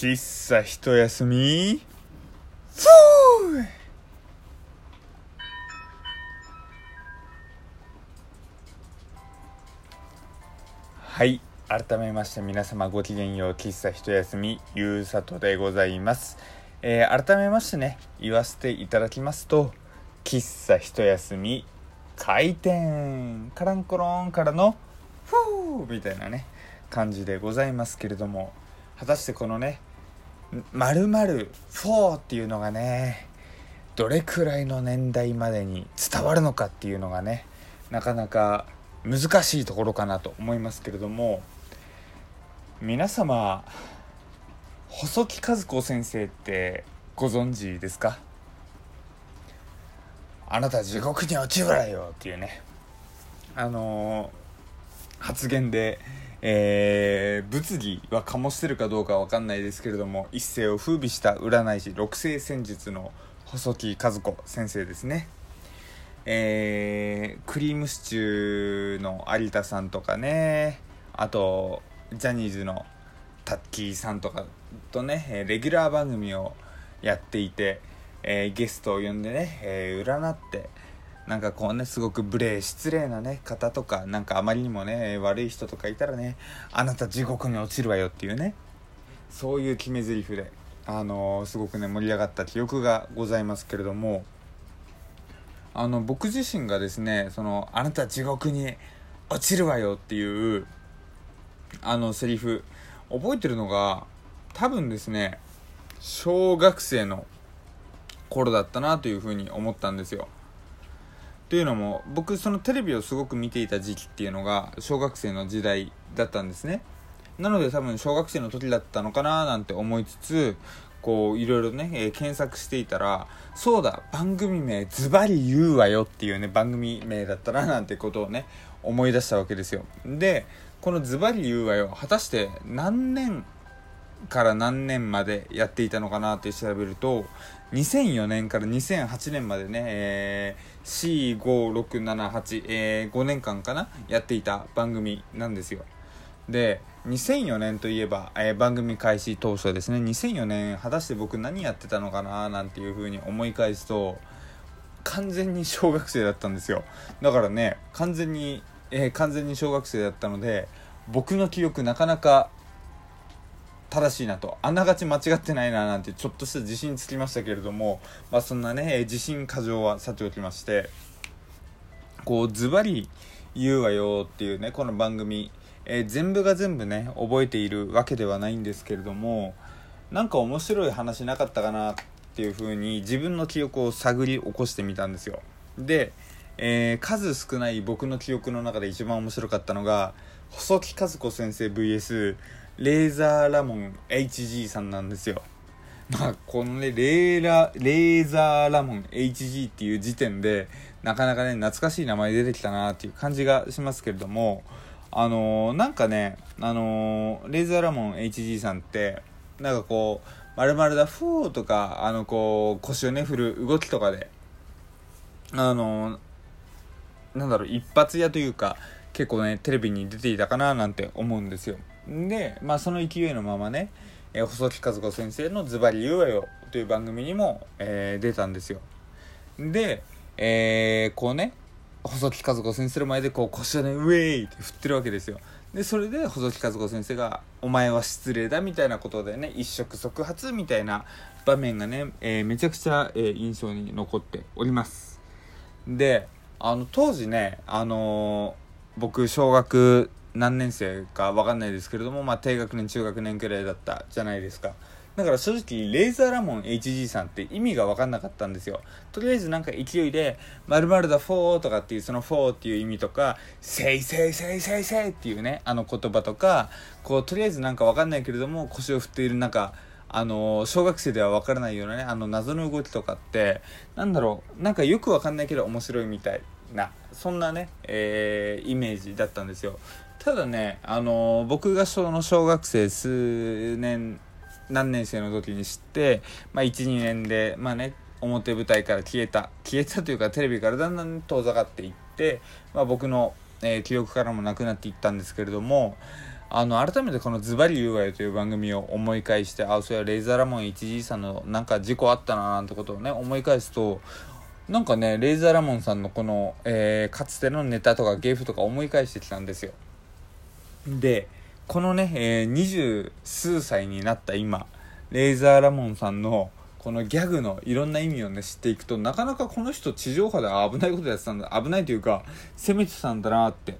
喫茶一休み？ふう。はい改めまして皆様ごきげんよう喫茶一休みゆうさとでございます、えー改めましてね言わせていただきますと喫茶一休み開店カランコロンからのふう。みたいなね感じでございますけれども果たしてこのね「まるまる4」っていうのがねどれくらいの年代までに伝わるのかっていうのがねなかなか難しいところかなと思いますけれども皆様細木和子先生ってご存知ですか？あなた地獄に落ちるわよっていうね。あの発言で、えー物議は醸してるかどうかは分かんないですけれども一世を風靡した占い師六星戦術の細木和子先生ですね。えークリームシチューの有田さんとかねあとジャニーズのタッキーさんとかとねレギュラー番組をやっていて、えーゲストを呼んでね、えー占ってなんかこうねすごく無礼失礼なね方とかなんかあまりにもね悪い人とかいたらねあなた地獄に落ちるわよっていうねそういう決め台詞であのーすごくね盛り上がった記憶がございますけれどもあの僕自身がですねそのあなた地獄に落ちるわよっていうあのセリフ覚えてるのが多分ですね小学生の頃だったなというふうに思ったんですよ。というのも僕そのテレビをすごく見ていた時期っていうのが小学生の時代だったんですね。なので多分小学生の時だったのかななんて思いつつこういろいろね、えー検索していたらそうだ番組名ズバリ言うわよっていうね番組名だったななんてことをね思い出したわけですよ。でこのズバリ言うわよ果たして何年から何年までやっていたのかなって調べると2004年から2008年までね、えー、C5678、えー、5年間かなやっていた番組なんですよ。で2004年といえば、えー番組開始当初ですね。2004年果たして僕何やってたのかななんていうふうに思い返すと完全に小学生だったんですよ。だからね完全に、えー完全に小学生だったので僕の記憶なかなか正しいなと。あながち間違ってないななんてちょっとした自信つきましたけれども、まあ、そんなね自信過剰はさておきましてこうズバリ言うわよっていうねこの番組、えー全部が全部ね覚えているわけではないんですけれどもなんか面白い話なかったかなっていう風に自分の記憶を探り起こしてみたんですよ。で、えー数少ない僕の記憶の中で一番面白かったのが細木和子先生 VS レーザーラモン HG さんなんですよ。まあこのねレーラレーザーラモン HG っていう時点でなかなかね懐かしい名前出てきたなっていう感じがしますけれどもあのーなんかねあのーレーザーラモン HG さんってなんかこう「まるだフー」とかあのこう腰をね振る動きとかであのーなんだろう一発屋というか結構ねテレビに出ていたかななんて思うんですよ。でまあその勢いのままね、えー細木和子先生の「ズバリ言うわよ」という番組にも、えー出たんですよ。で、えーこうね細木和子先生の前でこう腰をねウェイって振ってるわけですよ。でそれで細木和子先生が「お前は失礼だ」みたいなことでね一触即発みたいな場面がね、えーめちゃくちゃ、えー印象に残っております。であの当時ねあのー僕小学何年生か分かんないですけれどもまあ低学年中学年くらいだったじゃないですか。だから正直レーザーラモン HG さんって意味が分かんなかったんですよ。とりあえずなんか勢いで「まるだフォー」とかっていうその「フォー」っていう意味とか「せいせいせいせいせい」っていうねあの言葉とかこうとりあえずなんか分かんないけれども腰を振っているなんかあの小学生では分からないようなねあの謎の動きとかってなんだろうなんかよく分かんないけど面白いみたいなそんなね、えーイメージだったんですよ。ただねあの僕がその小学生数年何年生の時に知って、まあ、12年でまあね表舞台から消えた消えたというかテレビからだんだん遠ざかっていって、まあ、僕の、えー記憶からもなくなっていったんですけれどもあの改めてこの「ズバリ言うわよ」という番組を思い返してあそういやレイザーラモン 1G さんのなんか事故あったななんてことをね思い返すとなんかねレイザーラモンさんのこの、えー、かつてのネタとか芸風とか思い返してきたんですよ。でこのね、えー、二十数歳になった今レイザーラモンさんのこのギャグのいろんな意味をね知っていくとなかなかこの人地上波で危ないことやってたんだ危ないというか攻めてたんだなって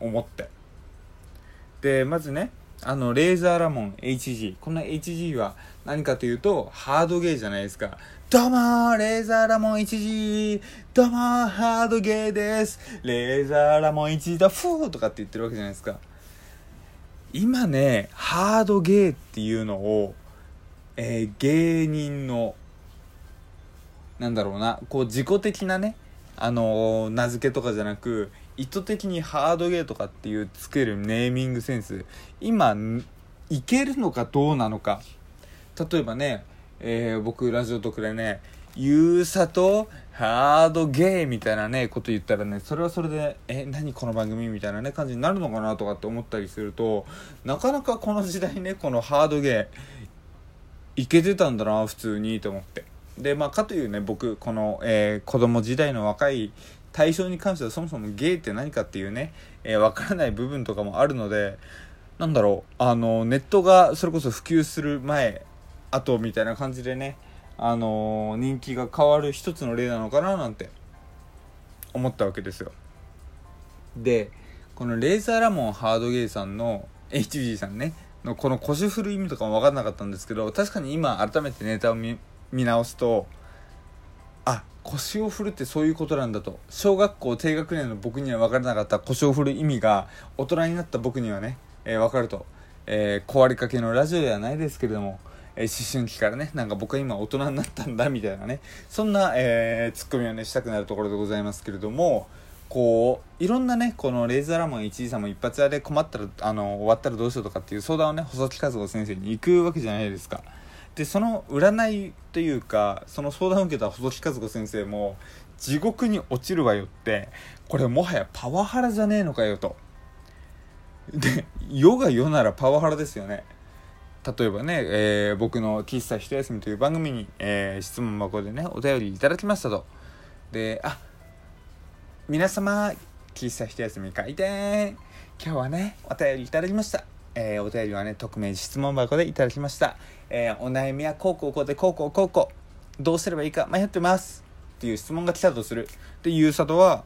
思って。でまずねあのレーザーラモン HG この HG は何かというとハードゲーじゃないですか。どうもーレーザーラモン 1G どうもーハードゲーです。レーザーラモン 1G だ。フーとかって言ってるわけじゃないですか。今ねハードゲーっていうのを、えー、芸人のなんだろうなこう自己的なねあのー、名付けとかじゃなく意図的にハードゲーとかっていうつけるネーミングセンス今いけるのかどうなのか。例えばね、えー、僕ラジオとかでねゆうさとハードゲーみたいなねこと言ったらねそれはそれでえ何この番組みたいなね感じになるのかなとかって思ったりするとなかなかこの時代ねこのハードゲーいけてたんだな普通にと思って。でまあかというね僕この、えー、子供時代の若い対象に関してはそもそもゲイって何かっていうね、えー、分からない部分とかもあるのでなんだろうあのネットがそれこそ普及する前後みたいな感じでねあの人気が変わる一つの例なのかななんて思ったわけですよ。でこのレーザーラモンハードゲイさんの HG さんねのこの腰振る意味とかも分かんなかったんですけど確かに今改めてネタを見直すとあ腰を振るってそういうことなんだと。小学校低学年の僕には分からなかった腰を振る意味が大人になった僕にはね、えー、分かると、えー、壊れかけのラジオではないですけれども、えー、思春期からねなんか僕は今大人になったんだみたいなねそんな、えー、ツッコミをねしたくなるところでございますけれどもこういろんなねこのレーザーラモン1時さんも一発屋で困ったらあの終わったらどうしようとかっていう相談をね細木和子先生に行くわけじゃないですか。でその占いというかその相談を受けた細木和子先生も地獄に落ちるわよってこれもはやパワハラじゃねえのかよとで世が世ならパワハラですよね例えばね、えー、僕の喫茶一休みという番組に、えー、質問箱でねお便りいただきましたとであ皆様喫茶一休み開店今日はねお便りいただきましたえー、お便りはね、匿名質問箱でいただきました。え、お悩みはこうこうこうでこうこうこうこう。どうすればいいか迷ってます。っていう質問が来たとする。で、ゆうさとは、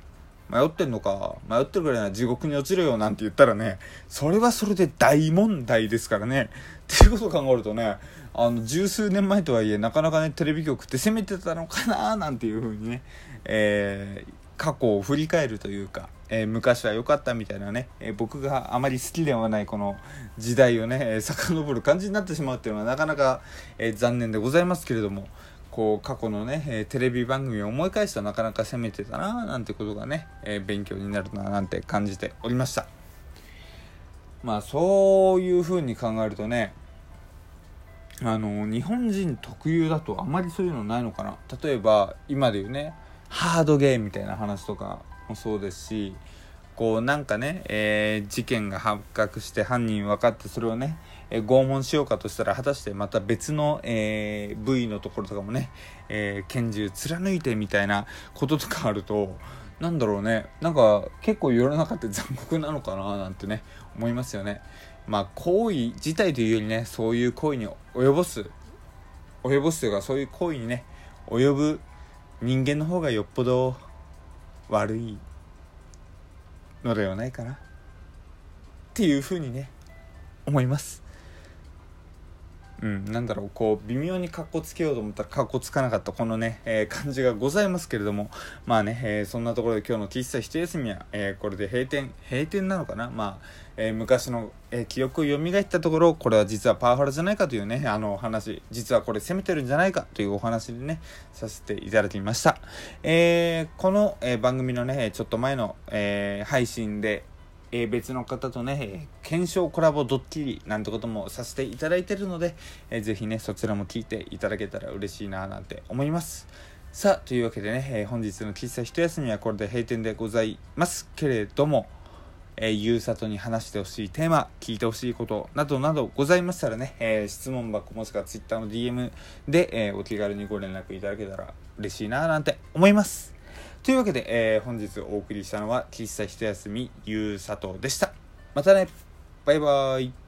迷ってんのか迷ってるぐらいなら地獄に落ちるよなんて言ったらね、それはそれで大問題ですからね。っていうことを考えるとね、あの、十数年前とはいえ、なかなかね、テレビ局って攻めてたのかななんていうふうにね、えー、過去を振り返るというか、えー、昔は良かったみたいなね、えー、僕があまり好きではないこの時代をね、え、遡る感じになってしまうっていうのはなかなか、え、残念でございますけれどもこう過去のね、えテレビ番組を思い返すとなかなか攻めてたななんてことがね、え勉強になるななんて感じておりました。まあそういう風に考えるとねあの日本人特有だとあまりそういうのないのかな。例えば今で言うねハードゲームみたいな話とかもそうですしこうなんかね、えー、事件が発覚して犯人分かってそれをね、えー、拷問しようかとしたら果たしてまた別の、えー、部位のところとかもね、え拳銃貫いてみたいなこととかあるとなんだろうねなんか結構世の中って残酷なのかななんてね思いますよね。まあ行為自体というよりねそういう行為に及ぼす及ぼすというかそういう行為にね及ぶ人間の方がよっぽど悪いのではないかな。っていうふうにね思います。うん、なんだろうこう微妙にかっこつけようと思ったらかっこつかなかったこのね、えー、感じがございますけれどもまあね、えー、そんなところで今日の喫茶一休みは、えー、これで閉店閉店なのかな？まあ、え昔の、え記憶を蘇ったところこれは実はパワハラじゃないかというねあの話実はこれ攻めてるんじゃないかというお話でねさせていただきました、えこの、え番組のねちょっと前の、え配信でえー、別の方とね、えー、検証コラボドッキリなんてこともさせていただいてるので、えー、ぜひね、そちらも聞いていただけたら嬉しいななんて思います。さあ、というわけでね、えー、本日の喫茶一休みはこれで閉店でございますけれども、えー、ゆうさとに話してほしいテーマ、聞いてほしいことなどなどございましたらね、えー、質問箱もしくは Twitter の DM で、えー、お気軽にご連絡いただけたら嬉しいななんて思います。というわけで、えー、本日お送りしたのは、喫茶一休みゆうさとでした。またね、バイバーイ。